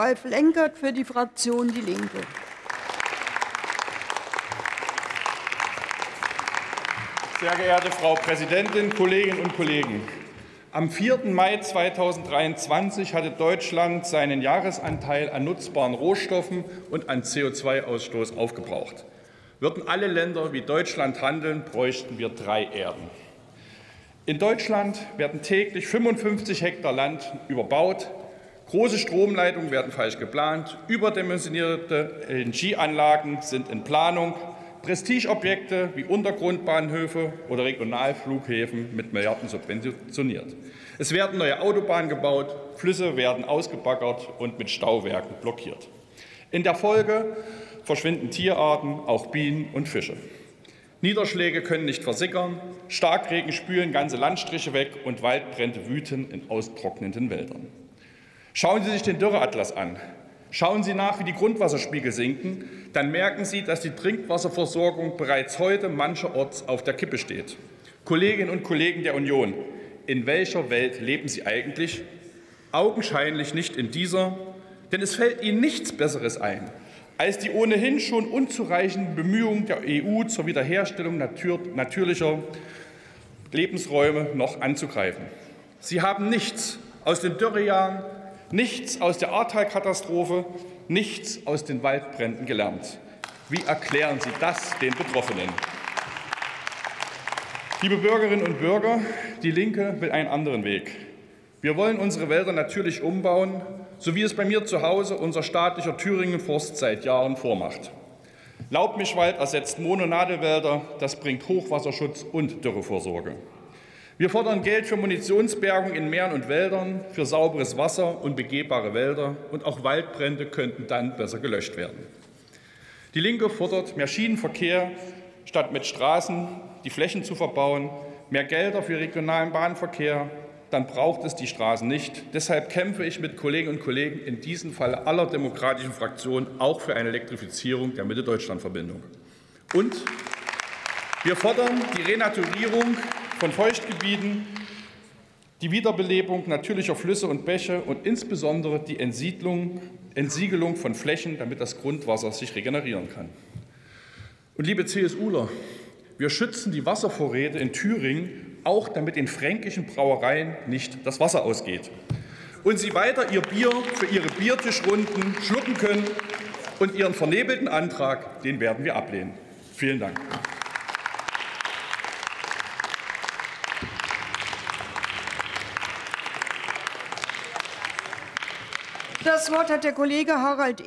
Ralf Lenkert für die Fraktion Die Linke. Sehr geehrte Frau Präsidentin, Kolleginnen und Kollegen! Am 4. Mai 2023 hatte Deutschland seinen Jahresanteil an nutzbaren Rohstoffen und an CO2-Ausstoß aufgebraucht. Würden alle Länder wie Deutschland handeln, bräuchten wir drei Erden. In Deutschland werden täglich 55 Hektar Land überbaut, große Stromleitungen werden falsch geplant, überdimensionierte LNG-Anlagen sind in Planung, Prestigeobjekte wie Untergrundbahnhöfe oder Regionalflughäfen mit Milliarden subventioniert. Es werden neue Autobahnen gebaut, Flüsse werden ausgebaggert und mit Stauwerken blockiert. In der Folge verschwinden Tierarten, auch Bienen und Fische. Niederschläge können nicht versickern, Starkregen spülen ganze Landstriche weg und Waldbrände wüten in austrocknenden Wäldern. Schauen Sie sich den Dürreatlas an. Schauen Sie nach, wie die Grundwasserspiegel sinken, dann merken Sie, dass die Trinkwasserversorgung bereits heute mancherorts auf der Kippe steht. Kolleginnen und Kollegen der Union, in welcher Welt leben Sie eigentlich? Augenscheinlich nicht in dieser, denn es fällt Ihnen nichts Besseres ein, als die ohnehin schon unzureichenden Bemühungen der EU zur Wiederherstellung natürlicher Lebensräume noch anzugreifen. Sie haben nichts aus den Dürrejahren nichts aus der Ahrtal-Katastrophe, nichts aus den Waldbränden gelernt. Wie erklären Sie das den Betroffenen? Liebe Bürgerinnen und Bürger, die Linke will einen anderen Weg. Wir wollen unsere Wälder natürlich umbauen, so wie es bei mir zu Hause unser staatlicher Thüringen Forst seit Jahren vormacht. Laubmischwald ersetzt Mononadelwälder, das bringt Hochwasserschutz und Dürrevorsorge. Wir fordern Geld für Munitionsbergung in Meeren und Wäldern, für sauberes Wasser und begehbare Wälder. Und auch Waldbrände könnten dann besser gelöscht werden. Die Linke fordert mehr Schienenverkehr, statt mit Straßen die Flächen zu verbauen, mehr Gelder für regionalen Bahnverkehr. Dann braucht es die Straßen nicht. Deshalb kämpfe ich mit Kolleginnen und Kollegen in diesem Fall aller demokratischen Fraktionen auch für eine Elektrifizierung der Mitte-Deutschland-Verbindung. Und wir fordern die Renaturierung von Feuchtgebieten, die Wiederbelebung natürlicher Flüsse und Bäche und insbesondere die Entsiedlung, Entsiegelung von Flächen, damit das Grundwasser sich regenerieren kann. Und liebe CSUler, wir schützen die Wasservorräte in Thüringen auch, damit den fränkischen Brauereien nicht das Wasser ausgeht und sie weiter ihr Bier für ihre Biertischrunden schlucken können. Und ihren vernebelten Antrag, den werden wir ablehnen. Vielen Dank. Das Wort hat der Kollege Harald